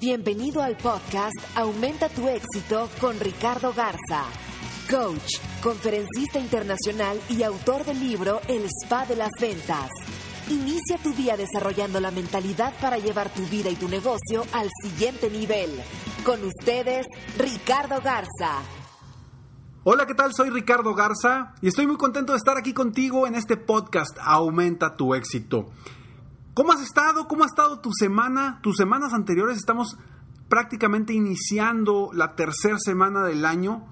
Bienvenido al podcast Aumenta tu éxito con Ricardo Garza, coach, conferencista internacional y autor del libro El Spa de las Ventas. Inicia tu día desarrollando la mentalidad para llevar tu vida y tu negocio al siguiente nivel. Con ustedes, Ricardo Garza. Hola, ¿qué tal? Soy Ricardo Garza y estoy muy contento de estar aquí contigo en este podcast Aumenta tu éxito. ¿Cómo has estado? ¿Cómo ha estado tu semana? Tus semanas anteriores estamos prácticamente iniciando la tercera semana del año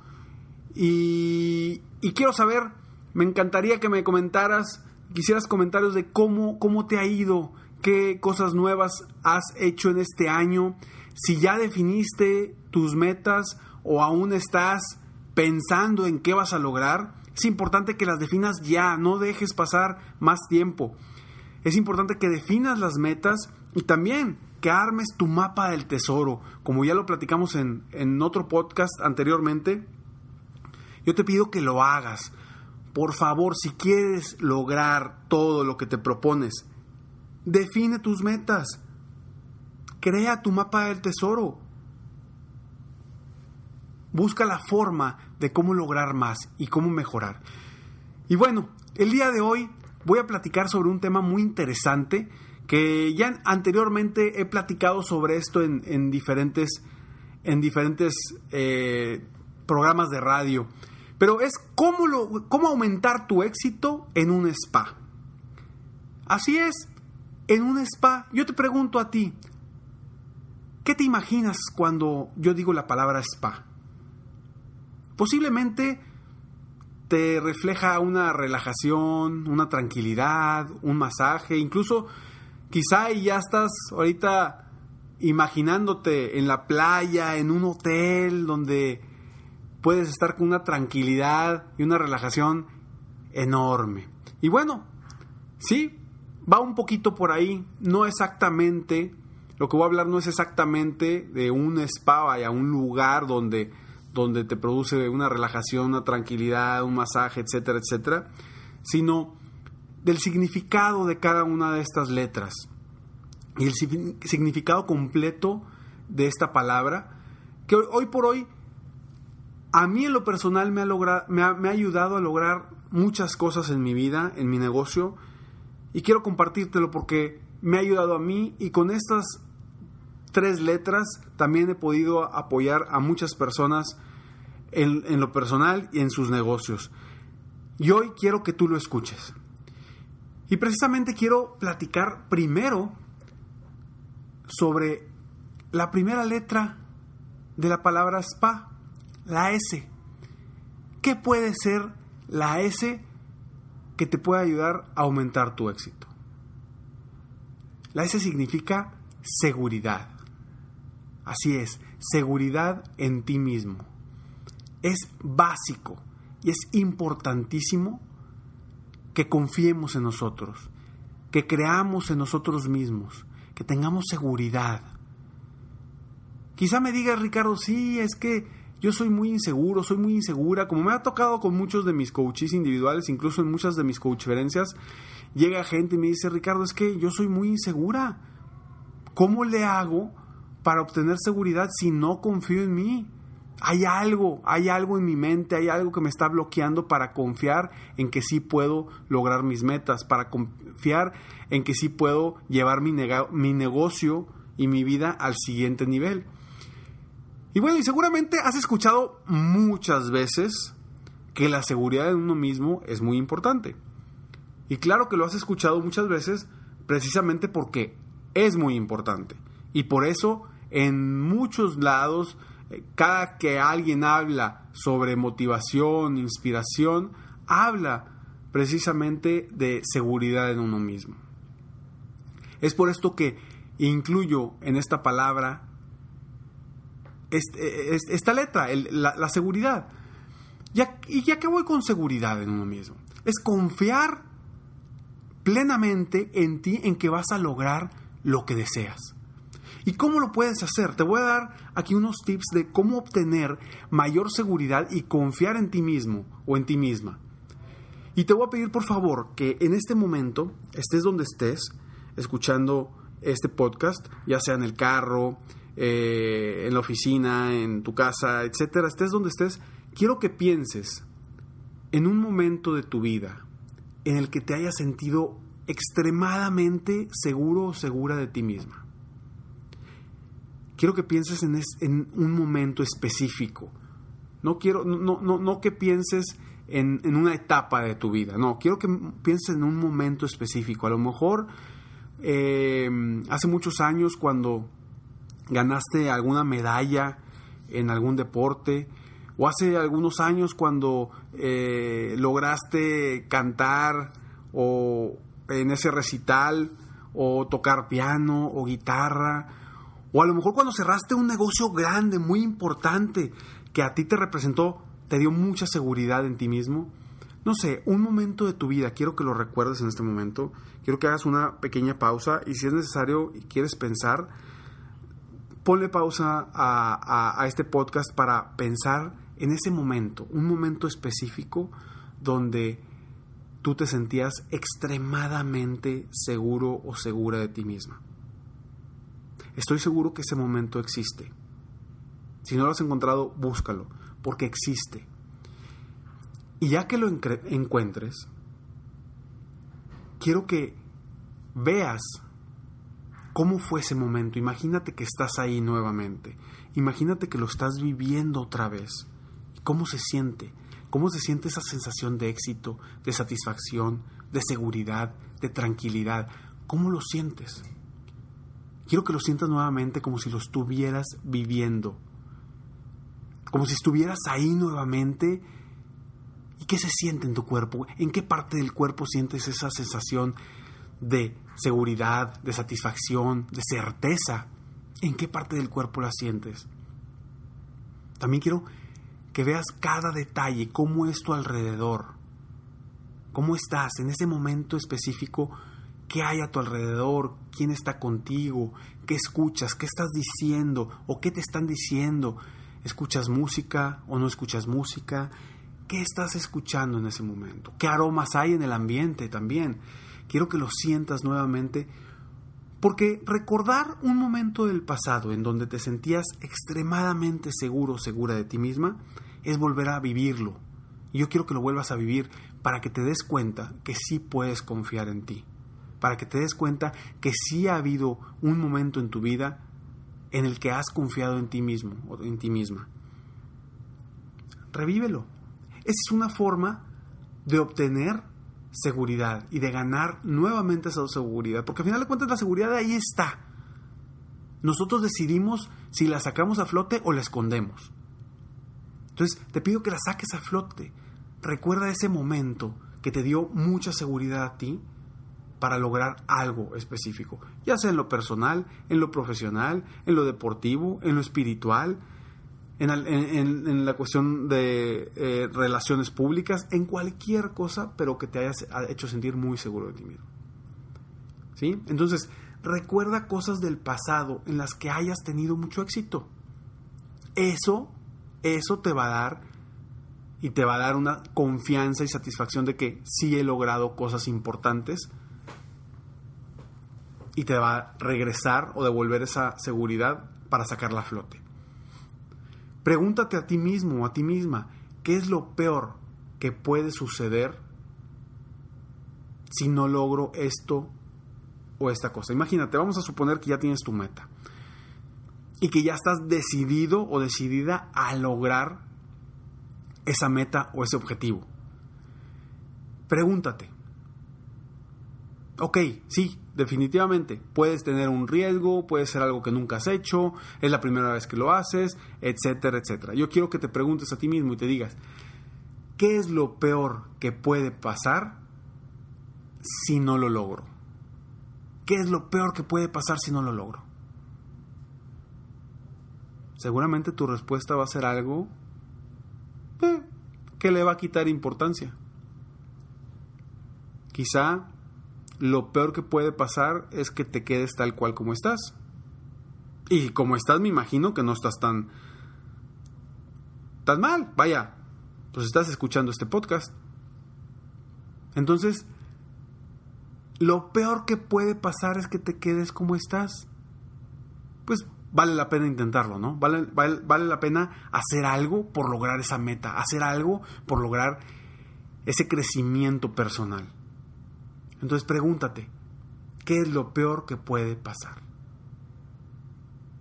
y, y, quiero saber, me encantaría que me comentaras, quisieras comentarios de cómo, cómo te ha ido, qué cosas nuevas has hecho en este año, si ya definiste tus metas o aún estás pensando en qué vas a lograr. Es importante que las definas ya, no dejes pasar más tiempo es importante que definas las metas y también que armes tu mapa del tesoro. Como ya lo platicamos en, en otro podcast anteriormente, yo te pido que lo hagas. Por favor, si quieres lograr todo lo que te propones, define tus metas. Crea tu mapa del tesoro. Busca la forma de cómo lograr más y cómo mejorar. Y bueno, el día de hoy voy a platicar sobre un tema muy interesante que ya anteriormente he platicado sobre esto en, diferentes, en diferentes eh, programas de radio. Pero es cómo, lo, cómo aumentar tu éxito en un spa. Así es, en un spa. Yo te pregunto a ti, ¿qué te imaginas cuando yo digo la palabra spa? Posiblemente te refleja una relajación, una tranquilidad, un masaje, incluso quizá ya estás ahorita imaginándote en la playa, en un hotel donde puedes estar con una tranquilidad y una relajación enorme. Y bueno, sí, va un poquito por ahí, no exactamente, lo que voy a hablar no es exactamente de un spa, vaya, un lugar donde donde te produce una relajación, una tranquilidad, un masaje, etcétera, etcétera, sino del significado de cada una de estas letras. Y el significado completo de esta palabra, que hoy, por hoy a mí en lo personal me ha, me ha ayudado a lograr muchas cosas en mi vida, en mi negocio, y quiero compartírtelo porque me ha ayudado a mí y con estas tres letras también he podido apoyar a muchas personas en, lo personal y en sus negocios. Y hoy quiero que tú lo escuches. Y precisamente quiero platicar primero sobre la primera letra de la palabra spa, la S. ¿Qué puede ser la S que te puede ayudar a aumentar tu éxito? La S significa seguridad. Así es, seguridad en ti mismo es básico y es importantísimo que confiemos en nosotros, que creamos en nosotros mismos, que tengamos seguridad. Quizá me digas, Ricardo, sí, es que yo soy muy inseguro, soy muy insegura, como me ha tocado con muchos de mis coaches individuales, incluso en muchas de mis coachferencias, llega gente y me dice, Ricardo, es que yo soy muy insegura. ¿Cómo le hago para obtener seguridad si no confío en mí? Hay algo, hay algo en mi mente, hay algo que me está bloqueando para confiar en que sí puedo lograr mis metas, para confiar en que sí puedo llevar mi, mi negocio y mi vida al siguiente nivel. Y bueno, y seguramente has escuchado muchas veces que la seguridad en uno mismo es muy importante. Y claro que lo has escuchado muchas veces precisamente porque es muy importante. Y por eso en muchos lados, cada que alguien habla sobre motivación, inspiración, habla precisamente de seguridad en uno mismo. Es por esto que incluyo en esta palabra esta letra, la, seguridad. y ya que voy con seguridad en uno mismo, es confiar plenamente en ti, en que vas a lograr lo que deseas. ¿Y cómo lo puedes hacer? Te voy a dar aquí unos tips de cómo obtener mayor seguridad y confiar en ti mismo o en ti misma. Y te voy a pedir por favor que en este momento, estés donde estés, escuchando este podcast, ya sea en el carro, eh, en la oficina, en tu casa, etcétera, estés donde estés, quiero que pienses en un momento de tu vida en el que te hayas sentido extremadamente seguro o segura de ti misma quiero que pienses en, un momento específico. No quiero, no, no, no que pienses en, una etapa de tu vida. No, quiero que pienses en un momento específico. A lo mejor eh, hace muchos años cuando ganaste alguna medalla en algún deporte, o hace algunos años cuando eh, lograste cantar o en ese recital, o tocar piano o guitarra, o a lo mejor cuando cerraste un negocio grande, muy importante, que a ti te representó, te dio mucha seguridad en ti mismo. No sé, un momento de tu vida, quiero que lo recuerdes en este momento, quiero que hagas una pequeña pausa y si es necesario y quieres pensar, ponle pausa a, a este podcast para pensar en ese momento, un momento específico donde tú te sentías extremadamente seguro o segura de ti misma. Estoy seguro que ese momento existe. Si no lo has encontrado, búscalo, porque existe. Y ya que lo encuentres, quiero que veas cómo fue ese momento. Imagínate que estás ahí nuevamente. Imagínate que lo estás viviendo otra vez. ¿Cómo se siente? ¿Cómo se siente esa sensación de éxito, de satisfacción, de seguridad, de tranquilidad? ¿Cómo lo sientes? Quiero que lo sientas nuevamente como si lo estuvieras viviendo. Como si estuvieras ahí nuevamente. ¿Y qué se siente en tu cuerpo? ¿En qué parte del cuerpo sientes esa sensación de seguridad, de satisfacción, de certeza? ¿En qué parte del cuerpo la sientes? También quiero que veas cada detalle, cómo es tu alrededor, cómo estás en ese momento específico qué hay a tu alrededor, quién está contigo, qué escuchas, qué estás diciendo o qué te están diciendo. ¿Escuchas música o no escuchas música? ¿Qué estás escuchando en ese momento? ¿Qué aromas hay en el ambiente también? Quiero que lo sientas nuevamente porque recordar un momento del pasado en donde te sentías extremadamente seguro o segura de ti misma es volver a vivirlo. Y yo quiero que lo vuelvas a vivir para que te des cuenta que sí puedes confiar en ti para que te des cuenta que sí ha habido un momento en tu vida en el que has confiado en ti mismo o en ti misma. Revívelo. Esa es una forma de obtener seguridad y de ganar nuevamente esa seguridad, porque al final de cuentas la seguridad ahí está. Nosotros decidimos si la sacamos a flote o la escondemos. Entonces te pido que la saques a flote. Recuerda ese momento que te dio mucha seguridad a ti para lograr algo específico, ya sea en lo personal, en lo profesional, en lo deportivo, en lo espiritual, en, la cuestión de eh, relaciones públicas, en cualquier cosa, pero que te hayas hecho sentir muy seguro de ti mismo. ¿Sí? Entonces, recuerda cosas del pasado en las que hayas tenido mucho éxito. Eso, eso te va a dar y te va a dar una confianza y satisfacción de que sí he logrado cosas importantes y te va a regresar o devolver esa seguridad para sacarla a flote. Pregúntate a ti mismo o a ti misma, ¿qué es lo peor que puede suceder si no logro esto o esta cosa? Imagínate, vamos a suponer que ya tienes tu meta. y que ya estás decidido o decidida a lograr esa meta o ese objetivo. Pregúntate. Ok, sí, definitivamente. Puedes tener un riesgo, puede ser algo que nunca has hecho, es la primera vez que lo haces, etcétera, etcétera. Yo quiero que te preguntes a ti mismo y te digas, ¿qué es lo peor que puede pasar si no lo logro? ¿Qué es lo peor que puede pasar si no lo logro? Seguramente tu respuesta va a ser algo eh, que le va a quitar importancia. Quizá lo peor que puede pasar es que te quedes tal cual como estás. Y como estás, me imagino que no estás tan tan mal. Vaya, pues estás escuchando este podcast. Entonces, lo peor que puede pasar es que te quedes como estás. Pues vale la pena intentarlo, ¿no? Vale, vale, la pena hacer algo por lograr esa meta, hacer algo por lograr ese crecimiento personal. Entonces pregúntate, ¿qué es lo peor que puede pasar?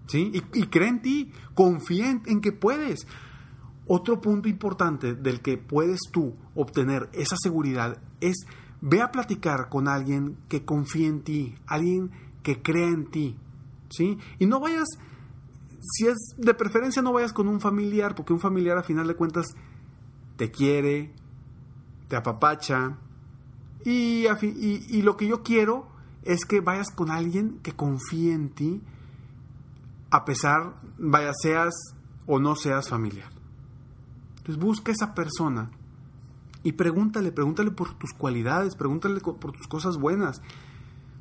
¿Sí? Y, y cree en ti, confía en, que puedes. Otro punto importante del que puedes tú obtener esa seguridad es ve a platicar con alguien que confíe en ti, alguien que crea en ti, ¿sí? Y no vayas, si es de preferencia, no vayas con un familiar, porque un familiar a final de cuentas te quiere, te apapacha, y, lo que yo quiero es que vayas con alguien que confíe en ti, a pesar, vaya, seas o no seas familiar. Entonces busca esa persona y pregúntale, pregúntale por tus cualidades, pregúntale por tus cosas buenas,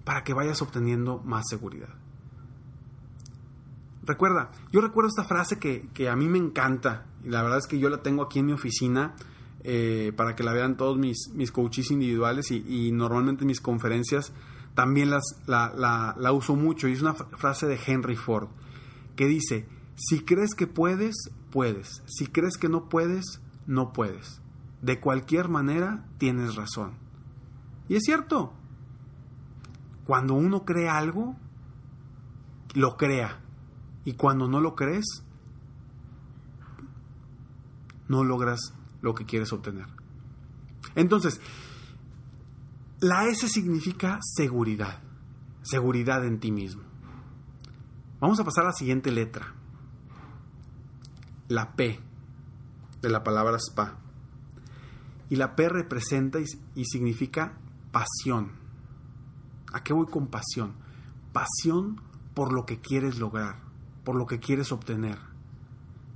para que vayas obteniendo más seguridad. Recuerda, yo recuerdo esta frase que, a mí me encanta, y la verdad es que yo la tengo aquí en mi oficina eh, para que la vean todos mis, mis coaches individuales y, normalmente mis conferencias también las, la, la uso mucho, y es una frase de Henry Ford, que dice, si crees que puedes, puedes, si crees que no puedes, no puedes. De cualquier manera, tienes razón. Y es cierto, cuando uno cree algo, lo crea y cuando no lo crees, no logras lo que quieres obtener. Entonces, la S significa seguridad, seguridad en ti mismo. Vamos a pasar a la siguiente letra, la P de la palabra spa. Y la P representa y, significa pasión. ¿A qué voy con pasión? Pasión por lo que quieres lograr por lo que quieres obtener.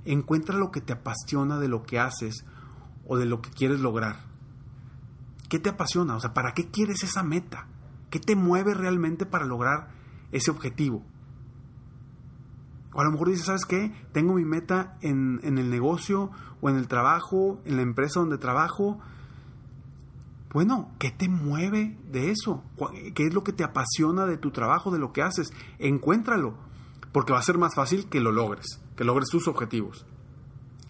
Encuentra lo que te apasiona de lo que haces o de lo que quieres lograr. ¿Qué te apasiona? O sea, ¿para qué quieres esa meta? ¿Qué te mueve realmente para lograr ese objetivo? O a lo mejor dices, ¿sabes qué? Tengo mi meta en, en el negocio o en el trabajo, en la empresa donde trabajo. Bueno, ¿qué te mueve de eso? ¿Qué es lo que te apasiona de tu trabajo, de lo que haces? Encuéntralo porque va a ser más fácil que lo logres, que logres tus objetivos.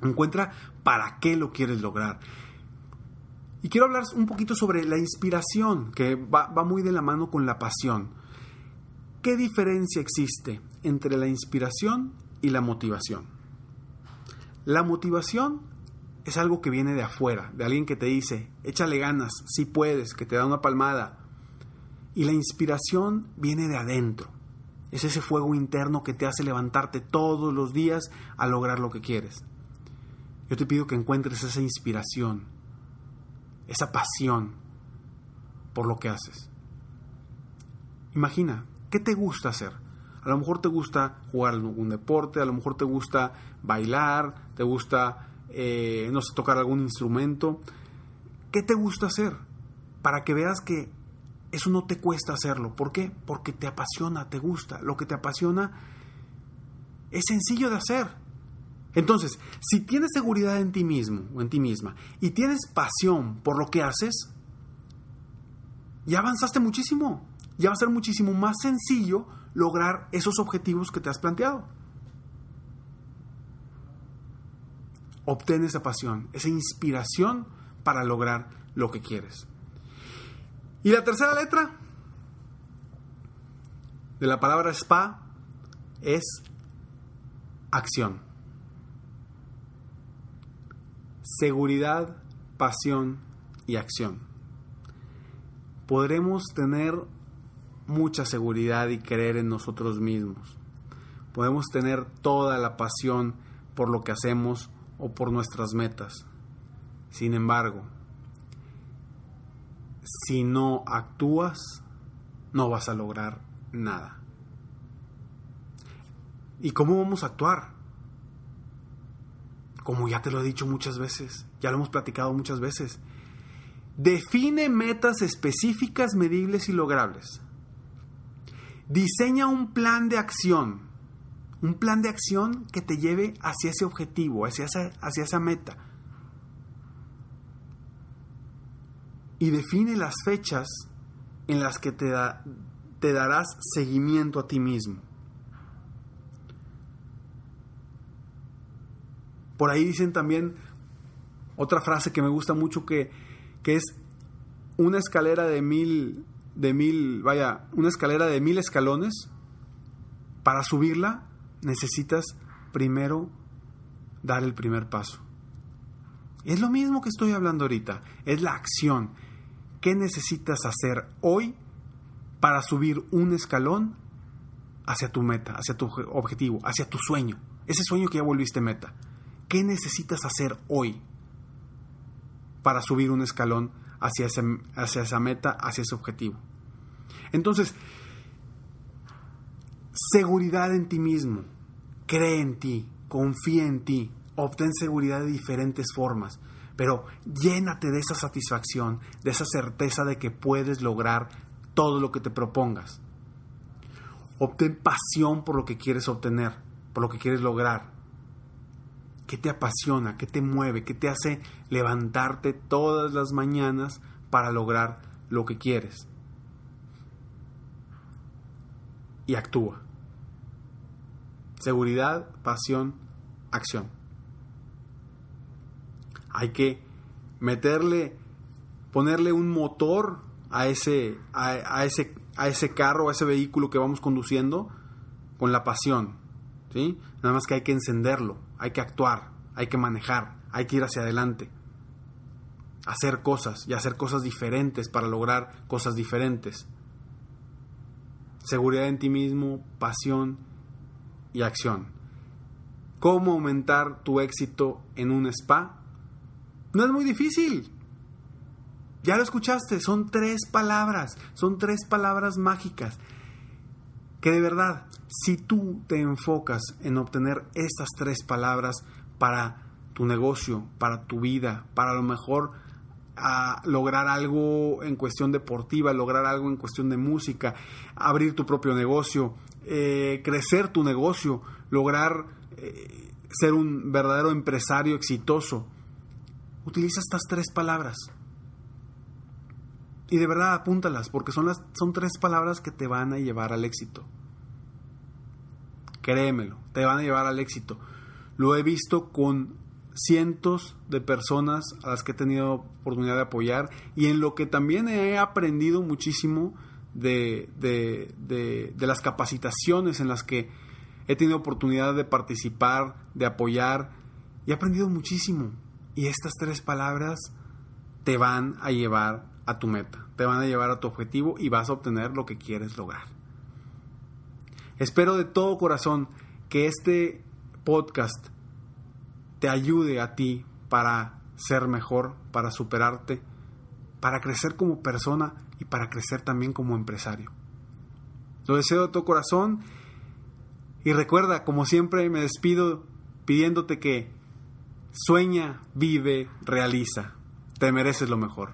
Encuentra para qué lo quieres lograr. Y quiero hablar un poquito sobre la inspiración, que va, muy de la mano con la pasión. ¿Qué diferencia existe entre la inspiración y la motivación? La motivación es algo que viene de afuera, de alguien que te dice, échale ganas, si puedes, que te da una palmada. Y la inspiración viene de adentro, es ese fuego interno que te hace levantarte todos los días a lograr lo que quieres. Yo te pido que encuentres esa inspiración, esa pasión por lo que haces. Imagina, ¿qué te gusta hacer? A lo mejor te gusta jugar algún deporte, a lo mejor te gusta bailar, te gusta, eh, no sé, tocar algún instrumento. ¿Qué te gusta hacer? Para que veas que eso no te cuesta hacerlo. ¿Por qué? Porque te apasiona, te gusta. Lo que te apasiona es sencillo de hacer. Entonces, si tienes seguridad en ti mismo o en ti misma y tienes pasión por lo que haces, ya avanzaste muchísimo. Ya va a ser muchísimo más sencillo lograr esos objetivos que te has planteado. Obtén esa pasión, esa inspiración para lograr lo que quieres. Y la tercera letra de la palabra spa es acción. Seguridad, pasión y acción. Podremos tener mucha seguridad y creer en nosotros mismos. Podemos tener toda la pasión por lo que hacemos o por nuestras metas. Sin embargo, si no actúas, no vas a lograr nada. ¿Y cómo vamos a actuar? Como ya te lo he dicho muchas veces, ya lo hemos platicado muchas veces. Define metas específicas, medibles y logrables. Diseña un plan de acción. Un plan de acción que te lleve hacia ese objetivo, hacia esa, hacia esa meta. Y define las fechas en las que te, te darás seguimiento a ti mismo. Por ahí dicen también otra frase que me gusta mucho que, que es una escalera de mil, de mil, vaya, una escalera de mil escalones. Para subirla necesitas primero dar el primer paso. Es lo mismo que estoy hablando ahorita, es la acción. ¿Qué necesitas hacer hoy para subir un escalón hacia tu meta, hacia tu objetivo, hacia tu sueño? Ese sueño que ya volviste meta. ¿Qué necesitas hacer hoy para subir un escalón hacia, hacia esa meta, hacia ese objetivo? Entonces, seguridad en ti mismo, cree en ti, confía en ti, obtén seguridad de diferentes formas, pero llénate de esa satisfacción, de esa certeza de que puedes lograr todo lo que te propongas. Obtén pasión por lo que quieres obtener, por lo que quieres lograr. ¿Qué te apasiona? ¿Qué te mueve? ¿Qué te hace levantarte todas las mañanas para lograr lo que quieres? Y actúa. Seguridad, pasión, acción. Hay que meterle, ponerle un motor a ese, a, ese, a ese carro, a ese vehículo que vamos conduciendo con la pasión. ¿sí? Nada más que hay que encenderlo hay que actuar, hay que manejar, hay que ir hacia adelante, hacer cosas y hacer cosas diferentes para lograr cosas diferentes. Seguridad en ti mismo, pasión y acción. ¿Cómo aumentar tu éxito en un spa? No es muy difícil. Ya lo escuchaste, son tres palabras, son tres palabras mágicas que de verdad, si tú te enfocas en obtener estas tres palabras para tu negocio, para tu vida, para a lo mejor lograr algo en cuestión deportiva, lograr algo en cuestión de música, abrir tu propio negocio, eh, crecer tu negocio, lograr eh, ser un verdadero empresario exitoso. Utiliza estas tres palabras. Y de verdad apúntalas, porque son, las, son tres palabras que te van a llevar al éxito. Créemelo, te van a llevar al éxito. Lo he visto con cientos de personas a las que he tenido oportunidad de apoyar y en lo que también he aprendido muchísimo de, de, de, de las capacitaciones en las que he tenido oportunidad de participar, de apoyar y he aprendido muchísimo. Y estas tres palabras te van a llevar a tu meta, te van a llevar a tu objetivo y vas a obtener lo que quieres lograr. Espero de todo corazón que este podcast te ayude a ti para ser mejor, para superarte, para crecer como persona y para crecer también como empresario. Lo deseo de todo corazón y recuerda, como siempre me despido pidiéndote que sueña, vive, realiza. Te mereces lo mejor.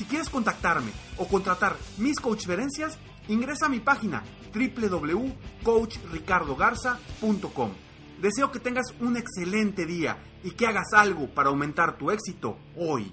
Si quieres contactarme o contratar mis coachferencias, ingresa a mi página www.coachricardogarza.com. Deseo que tengas un excelente día y que hagas algo para aumentar tu éxito hoy.